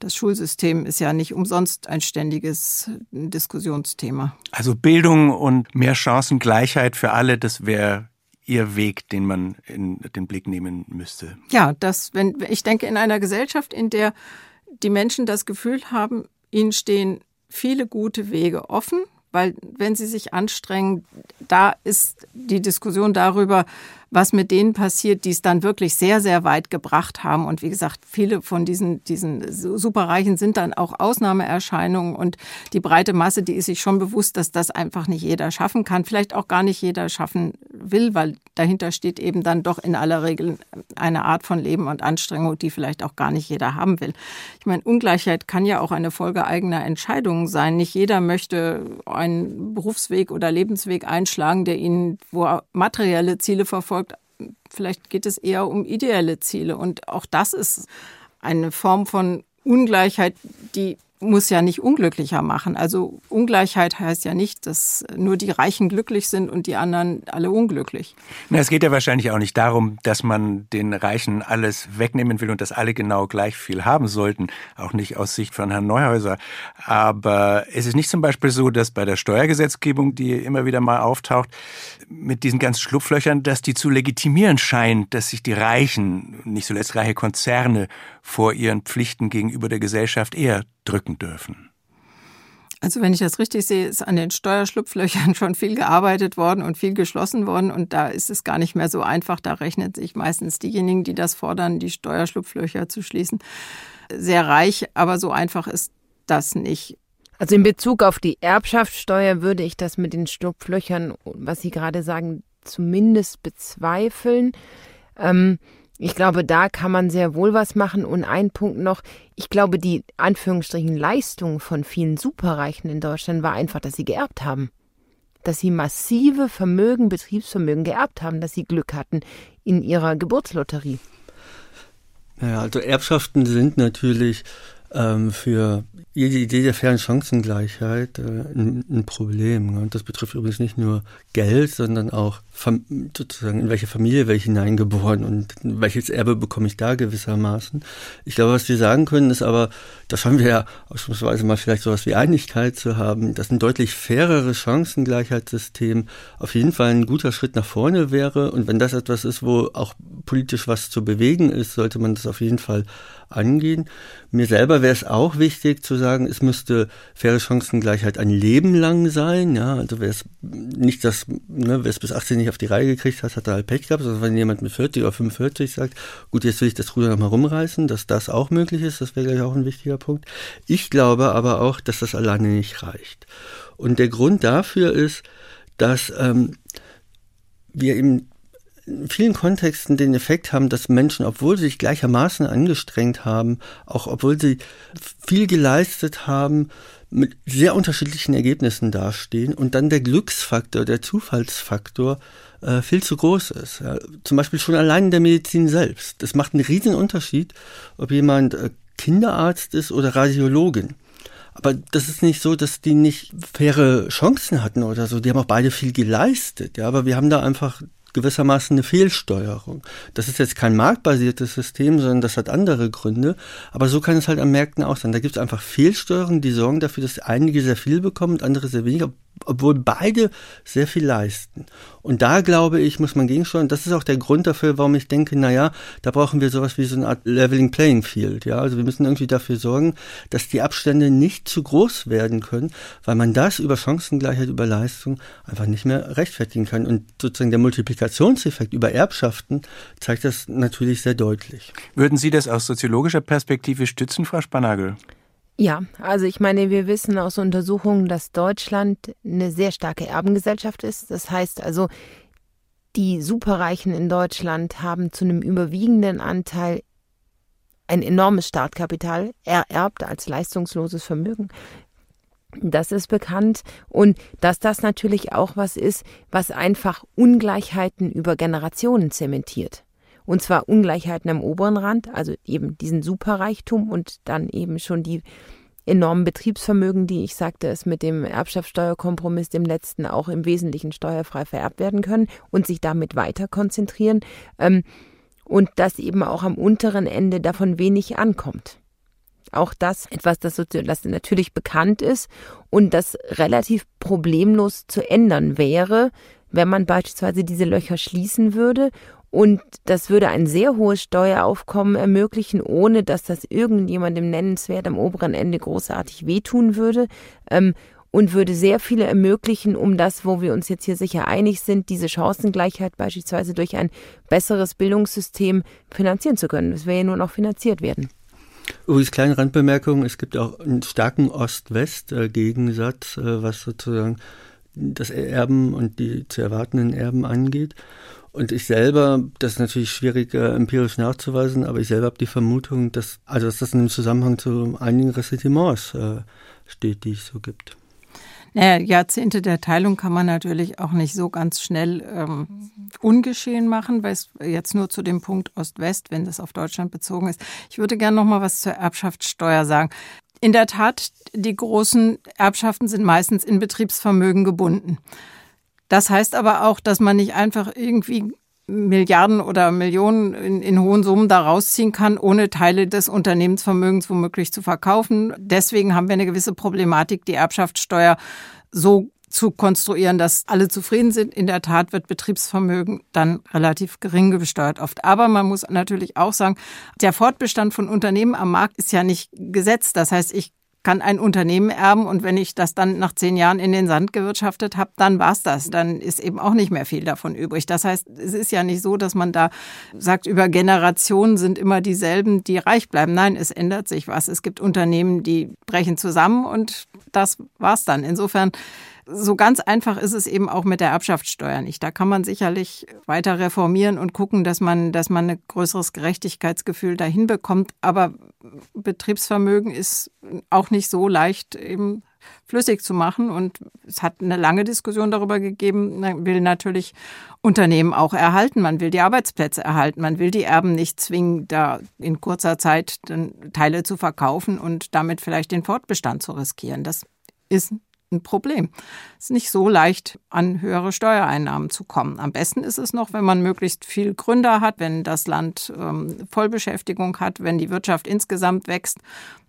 Das Schulsystem ist ja nicht umsonst ein ständiges Diskussionsthema. Also Bildung und mehr Chancengleichheit für alle, das wäre Ihr Weg, den man in den Blick nehmen müsste. Ja, das, wenn, ich denke, in einer Gesellschaft, in der die Menschen das Gefühl haben, ihnen stehen viele gute Wege offen, weil wenn sie sich anstrengen, da ist die Diskussion darüber, was mit denen passiert, die es dann wirklich sehr, sehr weit gebracht haben. Und wie gesagt, viele von diesen, diesen Superreichen sind dann auch Ausnahmeerscheinungen und die breite Masse, die ist sich schon bewusst, dass das einfach nicht jeder schaffen kann, vielleicht auch gar nicht jeder schaffen will, weil dahinter steht eben dann doch in aller Regel eine Art von Leben und Anstrengung, die vielleicht auch gar nicht jeder haben will. Ich meine, Ungleichheit kann ja auch eine Folge eigener Entscheidungen sein. Nicht jeder möchte einen Berufsweg oder Lebensweg einschlagen, der ihn, wo er materielle Ziele verfolgt, Vielleicht geht es eher um ideelle Ziele. Und auch das ist eine Form von Ungleichheit, die muss ja nicht unglücklicher machen. Also Ungleichheit heißt ja nicht, dass nur die Reichen glücklich sind und die anderen alle unglücklich. Na, es geht ja wahrscheinlich auch nicht darum, dass man den Reichen alles wegnehmen will und dass alle genau gleich viel haben sollten. Auch nicht aus Sicht von Herrn Neuhäuser. Aber es ist nicht zum Beispiel so, dass bei der Steuergesetzgebung, die immer wieder mal auftaucht, mit diesen ganzen Schlupflöchern, dass die zu legitimieren scheint, dass sich die Reichen, nicht zuletzt reiche Konzerne, vor ihren Pflichten gegenüber der Gesellschaft eher drücken dürfen. Also wenn ich das richtig sehe, ist an den Steuerschlupflöchern schon viel gearbeitet worden und viel geschlossen worden und da ist es gar nicht mehr so einfach. Da rechnet sich meistens diejenigen, die das fordern, die Steuerschlupflöcher zu schließen, sehr reich, aber so einfach ist das nicht. Also in Bezug auf die Erbschaftssteuer würde ich das mit den Schlupflöchern, was Sie gerade sagen, zumindest bezweifeln. Ähm, ich glaube, da kann man sehr wohl was machen. Und ein Punkt noch, ich glaube, die Anführungsstrichen Leistung von vielen Superreichen in Deutschland war einfach, dass sie geerbt haben. dass sie massive Vermögen, Betriebsvermögen geerbt haben, dass sie Glück hatten in ihrer Geburtslotterie. Ja, also Erbschaften sind natürlich ähm, für jede Idee der fairen Chancengleichheit äh, ein, ein, Problem. Und das betrifft übrigens nicht nur Geld, sondern auch sozusagen in welche Familie wäre ich hineingeboren und welches Erbe bekomme ich da gewissermaßen. Ich glaube, was wir sagen können, ist aber, da schauen wir ja ausschlussweise mal vielleicht sowas wie Einigkeit zu haben, dass ein deutlich faireres Chancengleichheitssystem auf jeden Fall ein guter Schritt nach vorne wäre. Und wenn das etwas ist, wo auch politisch was zu bewegen ist, sollte man das auf jeden Fall angehen. Mir selber wäre es auch wichtig zu sagen, es müsste faire Chancengleichheit ein Leben lang sein. Ja, also wäre es nicht das, ne, wer es bis 18 nicht auf die Reihe gekriegt hat, hat er halt Pech gehabt, sondern wenn jemand mit 40 oder 45 sagt, gut, jetzt will ich das Ruder nochmal rumreißen, dass das auch möglich ist, das wäre gleich auch ein wichtiger Punkt. Ich glaube aber auch, dass das alleine nicht reicht. Und der Grund dafür ist, dass ähm, wir eben in vielen Kontexten den Effekt haben, dass Menschen, obwohl sie sich gleichermaßen angestrengt haben, auch obwohl sie viel geleistet haben, mit sehr unterschiedlichen Ergebnissen dastehen und dann der Glücksfaktor, der Zufallsfaktor äh, viel zu groß ist. Ja, zum Beispiel schon allein in der Medizin selbst. Das macht einen riesen Unterschied, ob jemand äh, Kinderarzt ist oder Radiologin. Aber das ist nicht so, dass die nicht faire Chancen hatten oder so. Die haben auch beide viel geleistet. Ja, aber wir haben da einfach gewissermaßen eine Fehlsteuerung. Das ist jetzt kein marktbasiertes System, sondern das hat andere Gründe. Aber so kann es halt an Märkten auch sein. Da gibt es einfach Fehlsteuerungen, die sorgen dafür, dass einige sehr viel bekommen und andere sehr wenig, obwohl beide sehr viel leisten. Und da glaube ich, muss man gegensteuern. Das ist auch der Grund dafür, warum ich denke, na ja, da brauchen wir sowas wie so eine Art Leveling Playing Field. Ja, also wir müssen irgendwie dafür sorgen, dass die Abstände nicht zu groß werden können, weil man das über Chancengleichheit, über Leistung einfach nicht mehr rechtfertigen kann. Und sozusagen der Multiplikationseffekt über Erbschaften zeigt das natürlich sehr deutlich. Würden Sie das aus soziologischer Perspektive stützen, Frau Spanagel? Ja, also ich meine, wir wissen aus Untersuchungen, dass Deutschland eine sehr starke Erbengesellschaft ist. Das heißt also, die Superreichen in Deutschland haben zu einem überwiegenden Anteil ein enormes Startkapital ererbt als leistungsloses Vermögen. Das ist bekannt und dass das natürlich auch was ist, was einfach Ungleichheiten über Generationen zementiert. Und zwar Ungleichheiten am oberen Rand, also eben diesen Superreichtum und dann eben schon die enormen Betriebsvermögen, die ich sagte, es mit dem Erbschaftssteuerkompromiss, dem letzten, auch im Wesentlichen steuerfrei vererbt werden können und sich damit weiter konzentrieren. Ähm, und dass eben auch am unteren Ende davon wenig ankommt. Auch das etwas, das, das natürlich bekannt ist und das relativ problemlos zu ändern wäre, wenn man beispielsweise diese Löcher schließen würde und das würde ein sehr hohes Steueraufkommen ermöglichen, ohne dass das irgendjemandem nennenswert am oberen Ende großartig wehtun würde. Ähm, und würde sehr viele ermöglichen, um das, wo wir uns jetzt hier sicher einig sind, diese Chancengleichheit beispielsweise durch ein besseres Bildungssystem finanzieren zu können. Das wäre ja nur noch finanziert werden. Übrigens, kleine Randbemerkung, es gibt auch einen starken Ost-West-Gegensatz, äh, was sozusagen das Erben und die zu erwartenden Erben angeht. Und ich selber, das ist natürlich schwierig äh, empirisch nachzuweisen, aber ich selber habe die Vermutung, dass, also dass das in einem Zusammenhang zu einigen Ressentiments äh, steht, die es so gibt. Naja, Jahrzehnte der Teilung kann man natürlich auch nicht so ganz schnell ähm, ungeschehen machen, weil es jetzt nur zu dem Punkt Ost-West, wenn das auf Deutschland bezogen ist. Ich würde gerne noch mal was zur Erbschaftssteuer sagen. In der Tat, die großen Erbschaften sind meistens in Betriebsvermögen gebunden. Das heißt aber auch, dass man nicht einfach irgendwie Milliarden oder Millionen in, in, hohen Summen da rausziehen kann, ohne Teile des Unternehmensvermögens womöglich zu verkaufen. Deswegen haben wir eine gewisse Problematik, die Erbschaftssteuer so zu konstruieren, dass alle zufrieden sind. In der Tat wird Betriebsvermögen dann relativ gering besteuert oft. Aber man muss natürlich auch sagen, der Fortbestand von Unternehmen am Markt ist ja nicht gesetzt. Das heißt, ich kann ein Unternehmen erben und wenn ich das dann nach zehn Jahren in den Sand gewirtschaftet habe, dann war's das. Dann ist eben auch nicht mehr viel davon übrig. Das heißt, es ist ja nicht so, dass man da sagt, über Generationen sind immer dieselben, die reich bleiben. Nein, es ändert sich was. Es gibt Unternehmen, die brechen zusammen und das war's dann. Insofern so ganz einfach ist es eben auch mit der Erbschaftssteuer nicht. Da kann man sicherlich weiter reformieren und gucken, dass man, dass man ein größeres Gerechtigkeitsgefühl dahin bekommt. Aber Betriebsvermögen ist auch nicht so leicht eben flüssig zu machen. Und es hat eine lange Diskussion darüber gegeben. Man will natürlich Unternehmen auch erhalten. Man will die Arbeitsplätze erhalten. Man will die Erben nicht zwingen, da in kurzer Zeit Teile zu verkaufen und damit vielleicht den Fortbestand zu riskieren. Das ist ein Problem. Es ist nicht so leicht, an höhere Steuereinnahmen zu kommen. Am besten ist es noch, wenn man möglichst viel Gründer hat, wenn das Land ähm, Vollbeschäftigung hat, wenn die Wirtschaft insgesamt wächst,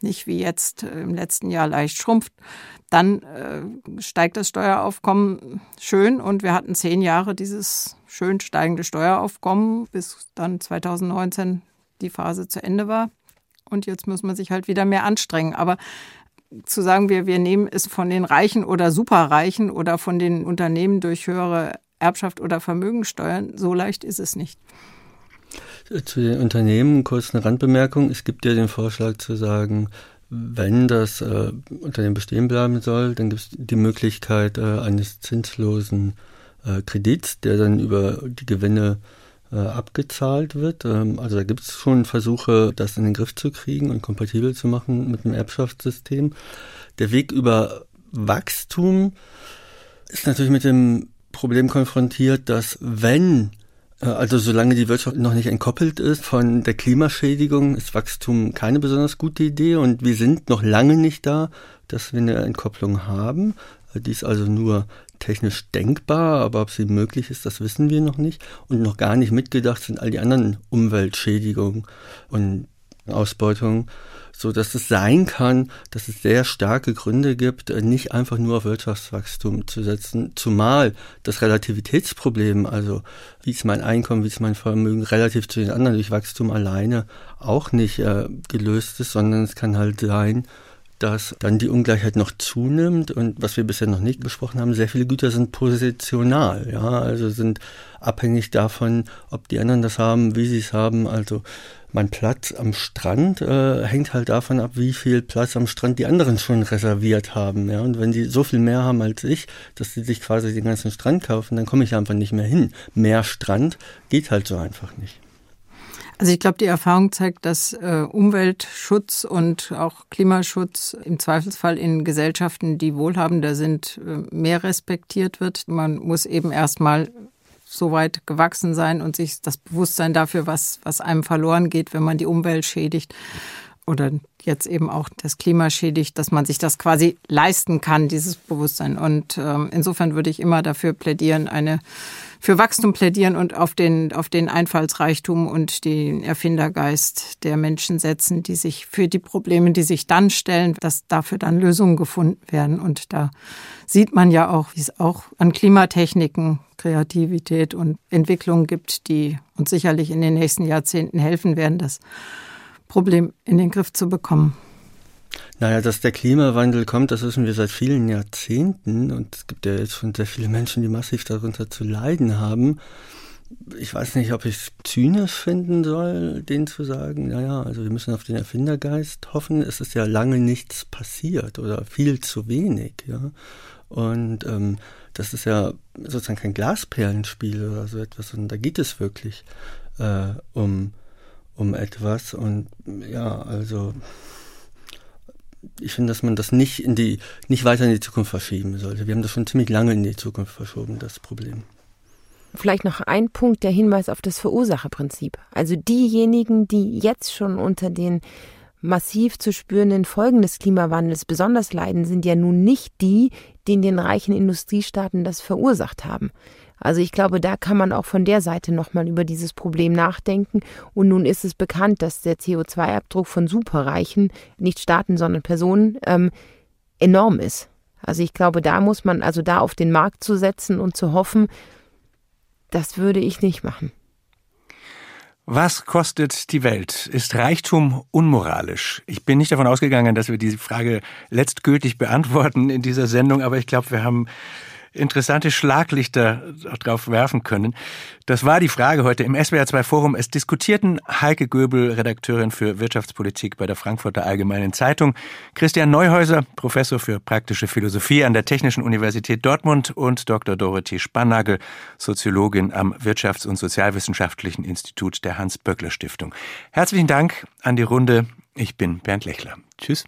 nicht wie jetzt äh, im letzten Jahr leicht schrumpft, dann äh, steigt das Steueraufkommen schön und wir hatten zehn Jahre dieses schön steigende Steueraufkommen, bis dann 2019 die Phase zu Ende war. Und jetzt muss man sich halt wieder mehr anstrengen. Aber zu sagen, wir, wir nehmen es von den Reichen oder Superreichen oder von den Unternehmen durch höhere Erbschaft oder Vermögensteuern, so leicht ist es nicht. Zu den Unternehmen kurz eine Randbemerkung. Es gibt ja den Vorschlag zu sagen, wenn das äh, Unternehmen bestehen bleiben soll, dann gibt es die Möglichkeit äh, eines zinslosen äh, Kredits, der dann über die Gewinne äh, abgezahlt wird. Ähm, also da gibt es schon Versuche, das in den Griff zu kriegen und kompatibel zu machen mit dem Erbschaftssystem. Der Weg über Wachstum ist natürlich mit dem Problem konfrontiert, dass wenn äh, also solange die Wirtschaft noch nicht entkoppelt ist von der Klimaschädigung, ist Wachstum keine besonders gute Idee und wir sind noch lange nicht da, dass wir eine Entkopplung haben. Die ist also nur technisch denkbar, aber ob sie möglich ist, das wissen wir noch nicht. Und noch gar nicht mitgedacht sind all die anderen Umweltschädigungen und Ausbeutungen, so dass es sein kann, dass es sehr starke Gründe gibt, nicht einfach nur auf Wirtschaftswachstum zu setzen, zumal das Relativitätsproblem, also wie ist mein Einkommen, wie ist mein Vermögen relativ zu den anderen durch Wachstum alleine auch nicht äh, gelöst ist, sondern es kann halt sein, dass dann die Ungleichheit noch zunimmt und was wir bisher noch nicht besprochen haben, sehr viele Güter sind positional, ja, also sind abhängig davon, ob die anderen das haben, wie sie es haben. Also mein Platz am Strand äh, hängt halt davon ab, wie viel Platz am Strand die anderen schon reserviert haben. Ja? Und wenn die so viel mehr haben als ich, dass sie sich quasi den ganzen Strand kaufen, dann komme ich einfach nicht mehr hin. Mehr Strand geht halt so einfach nicht. Also ich glaube, die Erfahrung zeigt, dass äh, Umweltschutz und auch Klimaschutz im Zweifelsfall in Gesellschaften, die wohlhabender sind, äh, mehr respektiert wird. Man muss eben erstmal so weit gewachsen sein und sich das Bewusstsein dafür, was, was einem verloren geht, wenn man die Umwelt schädigt oder jetzt eben auch das Klima schädigt, dass man sich das quasi leisten kann, dieses Bewusstsein. Und ähm, insofern würde ich immer dafür plädieren, eine für Wachstum plädieren und auf den, auf den Einfallsreichtum und den Erfindergeist der Menschen setzen, die sich für die Probleme, die sich dann stellen, dass dafür dann Lösungen gefunden werden. Und da sieht man ja auch, wie es auch an Klimatechniken, Kreativität und Entwicklungen gibt, die uns sicherlich in den nächsten Jahrzehnten helfen werden, das Problem in den Griff zu bekommen. Naja, dass der Klimawandel kommt, das wissen wir seit vielen Jahrzehnten und es gibt ja jetzt schon sehr viele Menschen, die massiv darunter zu leiden haben. Ich weiß nicht, ob ich es zynisch finden soll, denen zu sagen, naja, also wir müssen auf den Erfindergeist hoffen. Es ist ja lange nichts passiert oder viel zu wenig, ja. Und ähm, das ist ja sozusagen kein Glasperlenspiel oder so etwas, sondern da geht es wirklich äh, um, um etwas. Und ja, also ich finde, dass man das nicht in die, nicht weiter in die Zukunft verschieben sollte. Wir haben das schon ziemlich lange in die Zukunft verschoben, das Problem. Vielleicht noch ein Punkt, der Hinweis auf das Verursacherprinzip. Also diejenigen, die jetzt schon unter den massiv zu spürenden Folgen des Klimawandels besonders leiden, sind ja nun nicht die, die in den reichen Industriestaaten das verursacht haben. Also ich glaube, da kann man auch von der Seite nochmal über dieses Problem nachdenken. Und nun ist es bekannt, dass der CO2-Abdruck von Superreichen, nicht Staaten, sondern Personen, ähm, enorm ist. Also ich glaube, da muss man, also da auf den Markt zu setzen und zu hoffen, das würde ich nicht machen. Was kostet die Welt? Ist Reichtum unmoralisch? Ich bin nicht davon ausgegangen, dass wir diese Frage letztgültig beantworten in dieser Sendung, aber ich glaube, wir haben interessante Schlaglichter drauf werfen können. Das war die Frage heute im SWR2 Forum. Es diskutierten Heike Göbel, Redakteurin für Wirtschaftspolitik bei der Frankfurter Allgemeinen Zeitung, Christian Neuhäuser, Professor für praktische Philosophie an der Technischen Universität Dortmund und Dr. Dorothee Spannagel, Soziologin am Wirtschafts- und Sozialwissenschaftlichen Institut der Hans-Böckler Stiftung. Herzlichen Dank an die Runde. Ich bin Bernd Lechler. Tschüss.